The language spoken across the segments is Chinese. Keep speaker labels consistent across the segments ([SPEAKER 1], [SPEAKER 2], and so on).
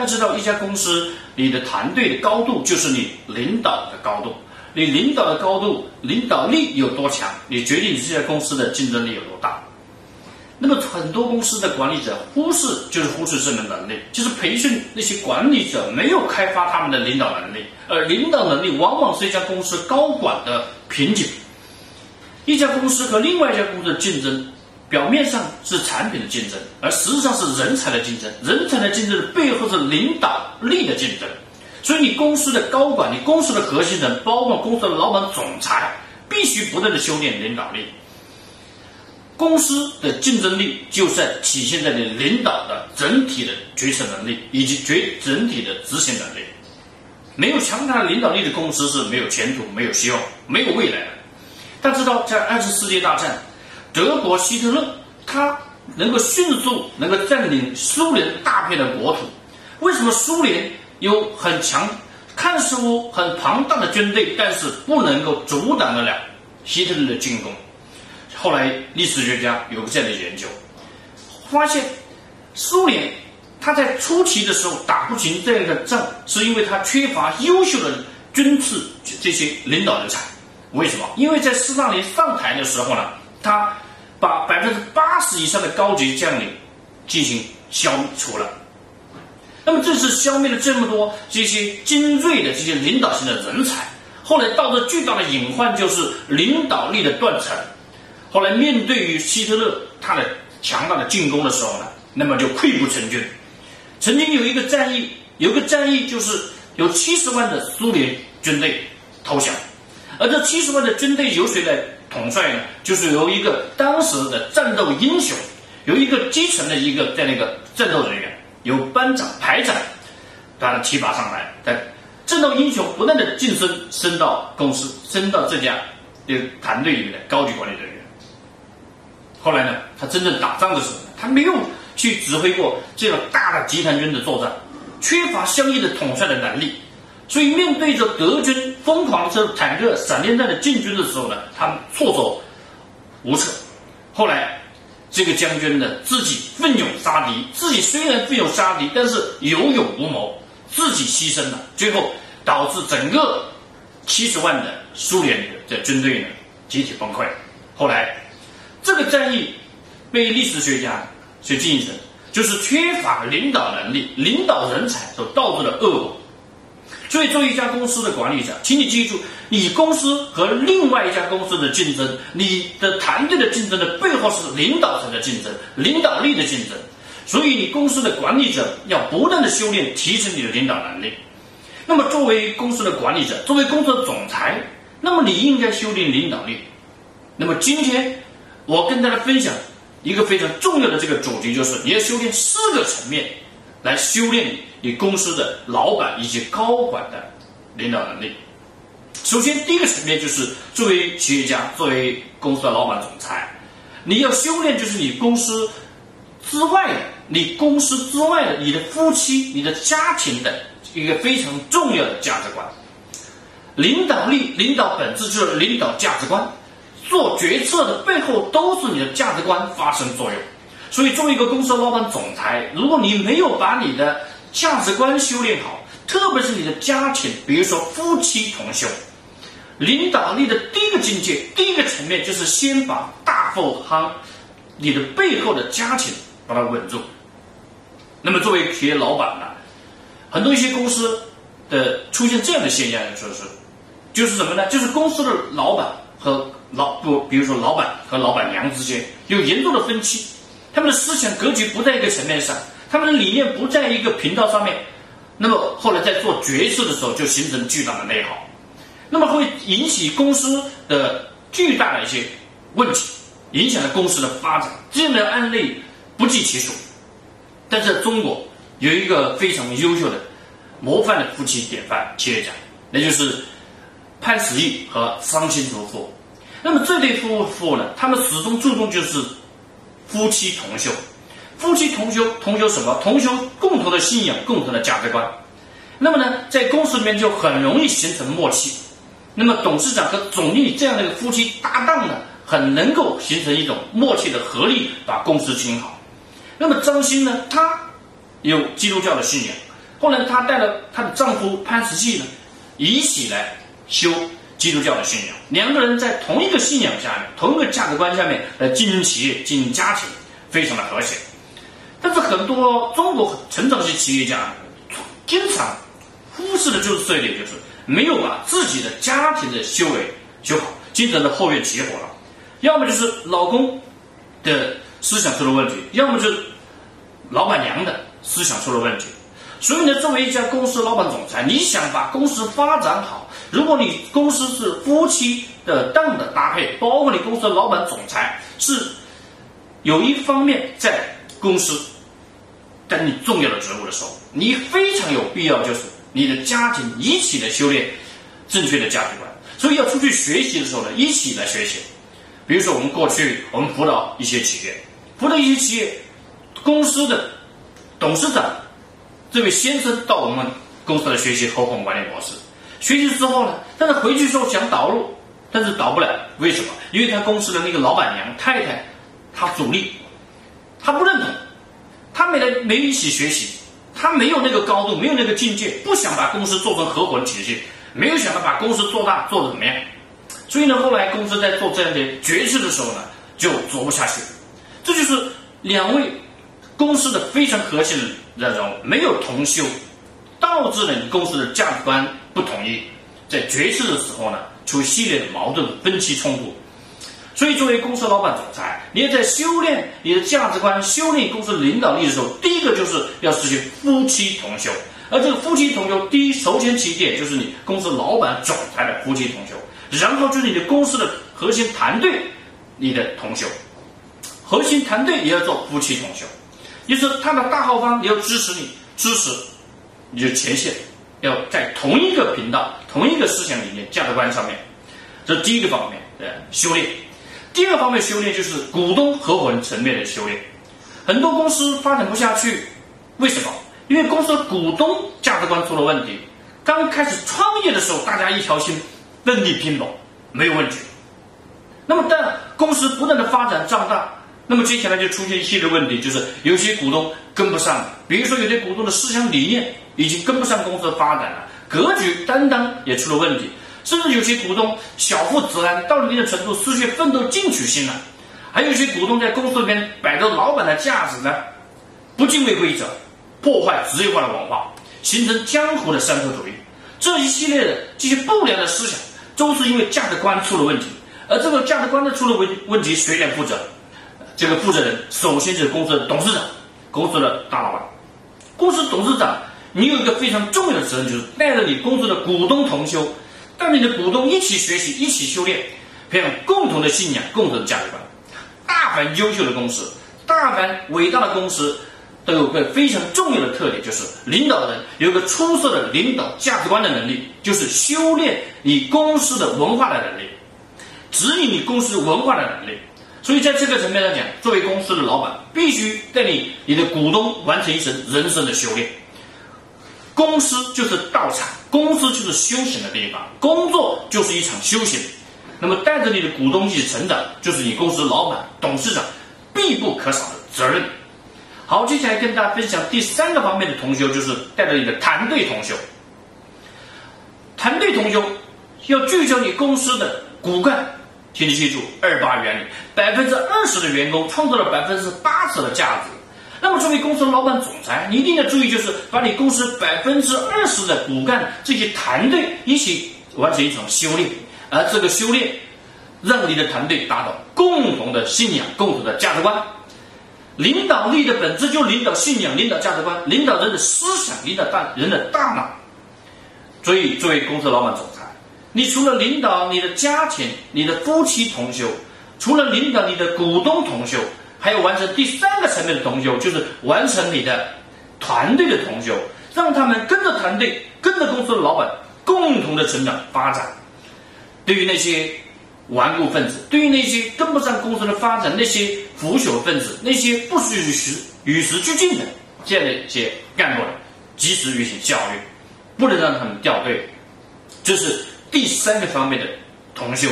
[SPEAKER 1] 要知道，一家公司，你的团队的高度就是你领导的高度。你领导的高度、领导力有多强，你决定你这家公司的竞争力有多大。那么，很多公司的管理者忽视，就是忽视这个能力，就是培训那些管理者没有开发他们的领导能力，而领导能力往往是一家公司高管的瓶颈。一家公司和另外一家公司的竞争。表面上是产品的竞争，而实质上是人才的竞争。人才的竞争的背后是领导力的竞争。所以，你公司的高管、你公司的核心人，包括公司的老板、总裁，必须不断的修炼领导力。公司的竞争力就在体现在你领导的整体的决策能力以及决整体的执行能力。没有强大的领导力的公司是没有前途、没有希望、没有未来的。大家知道，在二次世界大战。德国希特勒他能够迅速能够占领苏联大片的国土，为什么苏联有很强、看似很庞大的军队，但是不能够阻挡得了希特勒的进攻？后来历史学家有个这样的研究，发现苏联他在初期的时候打不赢这样的仗，是因为他缺乏优秀的军事这些领导人才。为什么？因为在斯大林上台的时候呢？他把百分之八十以上的高级将领进行消除了，那么这次消灭了这么多这些精锐的这些领导型的人才，后来导致巨大的隐患就是领导力的断层。后来面对于希特勒他的强大的进攻的时候呢，那么就溃不成军。曾经有一个战役，有个战役就是有七十万的苏联军队投降，而这七十万的军队由谁来？统帅呢，就是由一个当时的战斗英雄，由一个基层的一个在那个战斗人员，由班长、排长，把他提拔上来，在战斗英雄不断的晋升，升到公司，升到这家的团队里面的高级管理人员。后来呢，他真正打仗的时候，他没有去指挥过这个大的集团军的作战，缺乏相应的统帅的能力。所以，面对着德军疯狂的这坦克、闪电战的进军的时候呢，他们措手无策。后来，这个将军呢，自己奋勇杀敌，自己虽然奋勇杀敌，但是有勇无谋，自己牺牲了，最后导致整个七十万的苏联的军队呢集体崩溃。后来，这个战役被历史学家去进行，就是缺乏领导能力、领导人才所导致的恶果。所以，作为一家公司的管理者，请你记住，你公司和另外一家公司的竞争，你的团队的竞争的背后是领导层的竞争，领导力的竞争。所以，你公司的管理者要不断的修炼，提升你的领导能力。那么，作为公司的管理者，作为公司的总裁，那么你应该修炼领导力。那么，今天我跟大家分享一个非常重要的这个主题，就是你要修炼四个层面。来修炼你公司的老板以及高管的领导能力。首先，第一个层面就是作为企业家、作为公司的老板、总裁，你要修炼就是你公司之外的、你公司之外的、你的夫妻、你的家庭的一个非常重要的价值观。领导力、领导本质就是领导价值观，做决策的背后都是你的价值观发生作用。所以，作为一个公司的老板、总裁，如果你没有把你的价值观修炼好，特别是你的家庭，比如说夫妻同修，领导力的第一个境界、第一个层面，就是先把大后夯，你的背后的家庭把它稳住。那么，作为企业老板呢，很多一些公司的出现这样的现象，就是，就是什么呢？就是公司的老板和老不，比如说老板和老板娘之间有严重的分歧。他们的思想格局不在一个层面上，他们的理念不在一个频道上面，那么后来在做决策的时候就形成巨大的内耗，那么会引起公司的巨大的一些问题，影响了公司的发展。这样的案例不计其数。但是中国有一个非常优秀的模范的夫妻典范企业家，那就是潘石屹和张新竹夫妇。那么这对夫妇呢，他们始终注重就是夫妻同修。夫妻同修，同修什么？同修共同的信仰，共同的价值观。那么呢，在公司里面就很容易形成默契。那么董事长和总经理这样的一个夫妻搭档呢，很能够形成一种默契的合力，把公司经营好。那么张欣呢，她有基督教的信仰，后来她带了她的丈夫潘石屹呢，一起来修基督教的信仰。两个人在同一个信仰下面，同一个价值观下面来经营企业、经营家庭，非常的和谐。但是很多中国成长型企业家经常忽视的就是这一点，就是没有把自己的家庭的修为修好，经常的后院起火了，要么就是老公的思想出了问题，要么就是老板娘的思想出了问题。所以呢，作为一家公司老板总裁，你想把公司发展好，如果你公司是夫妻的档的搭配，包括你公司的老板总裁是有一方面在公司。担任重要的职务的时候，你非常有必要，就是你的家庭一起来修炼正确的价值观。所以要出去学习的时候呢，一起来学习。比如说，我们过去我们辅导一些企业，辅导一些企业公司的董事长这位先生到我们公司来学习合伙管理模式。学习之后呢，但是回去之后想导入，但是导不了。为什么？因为他公司的那个老板娘太太，她阻力，她不认同。他没来，没一起学习，他没有那个高度，没有那个境界，不想把公司做成合伙的体系，没有想到把公司做大，做的怎么样？所以呢，后来公司在做这样的决策的时候呢，就做不下去。这就是两位公司的非常核心的人物没有同修，导致了你公司的价值观不统一，在决策的时候呢，出系列的矛盾、分歧、冲突。所以，作为公司老板、总裁，你要在修炼你的价值观、修炼公司领导力的时候，第一个就是要实现夫妻同修。而这个夫妻同修，第一首先起点就是你公司老板、总裁的夫妻同修，然后就是你的公司的核心团队你的同修，核心团队也要做夫妻同修，就是他的大后方也要支持你，支持你就前线，要在同一个频道、同一个思想理念、价值观上面，这是第一个方面的修炼。第二方面修炼就是股东合伙人层面的修炼，很多公司发展不下去，为什么？因为公司的股东价值观出了问题。刚开始创业的时候，大家一条心，奋力拼搏，没有问题。那么，但公司不断的发展壮大，那么接下来就出现一系列问题，就是有些股东跟不上，比如说有些股东的思想理念已经跟不上公司的发展了，格局担当也出了问题。甚至有些股东小富则安，到了一定程度失去奋斗进取心了；还有一些股东在公司里面摆着老板的架子呢，不敬畏规则，破坏职业化的文化，形成江湖的三头主义。这一系列的这些不良的思想，都是因为价值观出了问题。而这个价值观的出了问问题，谁来负责？这个负责人首先是公司的董事长，公司的大老板。公司董事长，你有一个非常重要的责任，就是带着你公司的股东同修。带领的股东一起学习，一起修炼，培养共同的信仰、共同的价值观。大凡优秀的公司，大凡伟大的公司，都有个非常重要的特点，就是领导人有个出色的领导价值观的能力，就是修炼你公司的文化的能力，指引你公司文化的能力。所以，在这个层面上讲，作为公司的老板，必须带领你的股东完成一次人生的修炼。公司就是道场，公司就是修行的地方，工作就是一场修行。那么带着你的股东一起成长，就是你公司老板、董事长必不可少的责任。好，接下来跟大家分享第三个方面的同修，就是带着你的团队同修。团队同修要聚焦你公司的骨干，请你记住二八原理：百分之二十的员工创造了百分之八十的价值。那么，作为公司老板、总裁，你一定要注意，就是把你公司百分之二十的骨干这些团队一起完成一场修炼，而这个修炼，让你的团队达到共同的信仰、共同的价值观。领导力的本质就领导信仰、领导价值观、领导人的思想、领导大人的大脑。所以，作为公司老板、总，你除了领导你的家庭、你的夫妻同修，除了领导你的股东同修。还要完成第三个层面的同修，就是完成你的团队的同修。让他们跟着团队、跟着公司的老板共同的成长发展。对于那些顽固分子，对于那些跟不上公司的发展、那些腐朽分子、那些不与时与时俱进的这样的一些干部，及时予以教育，不能让他们掉队。这是第三个方面的同修。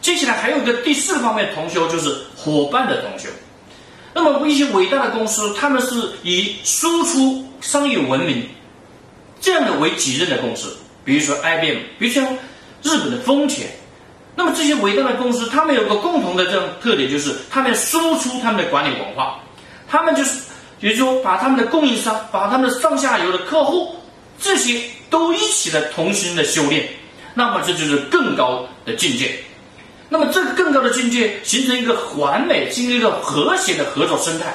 [SPEAKER 1] 接下来还有一个第四个方面同修，就是伙伴的同修。那么一些伟大的公司，他们是以输出商业文明这样的为己任的公司，比如说 IBM，比如像日本的丰田。那么这些伟大的公司，他们有个共同的这样特点，就是他们输出他们的管理文化，他们就是，也就是说，把他们的供应商，把他们的上下游的客户，这些都一起的同心的修炼，那么这就是更高的境界。那么这个更高的境界，形成一个完美、形成一个和谐的合作生态。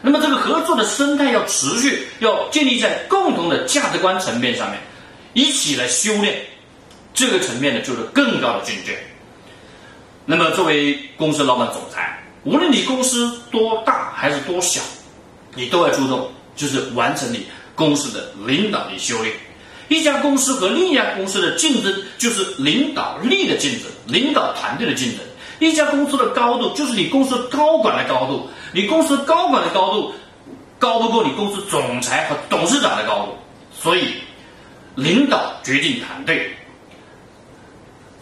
[SPEAKER 1] 那么这个合作的生态要持续，要建立在共同的价值观层面上面，一起来修炼这个层面呢，就是更高的境界。那么，作为公司老板、总裁，无论你公司多大还是多小，你都要注重，就是完成你公司的领导力修炼。一家公司和另一家公司的竞争，就是领导力的竞争，领导团队的竞争。一家公司的高度，就是你公司高管的高度。你公司高管的高度，高不过你公司总裁和董事长的高度。所以，领导决定团队。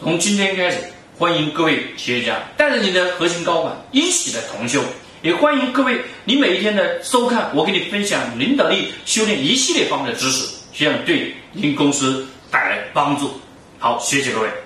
[SPEAKER 1] 从今天开始。欢迎各位企业家带着你的核心高管一起来同修，也欢迎各位你每一天的收看，我给你分享领导力修炼一系列方面的知识，这样对您公司带来帮助。好，谢谢各位。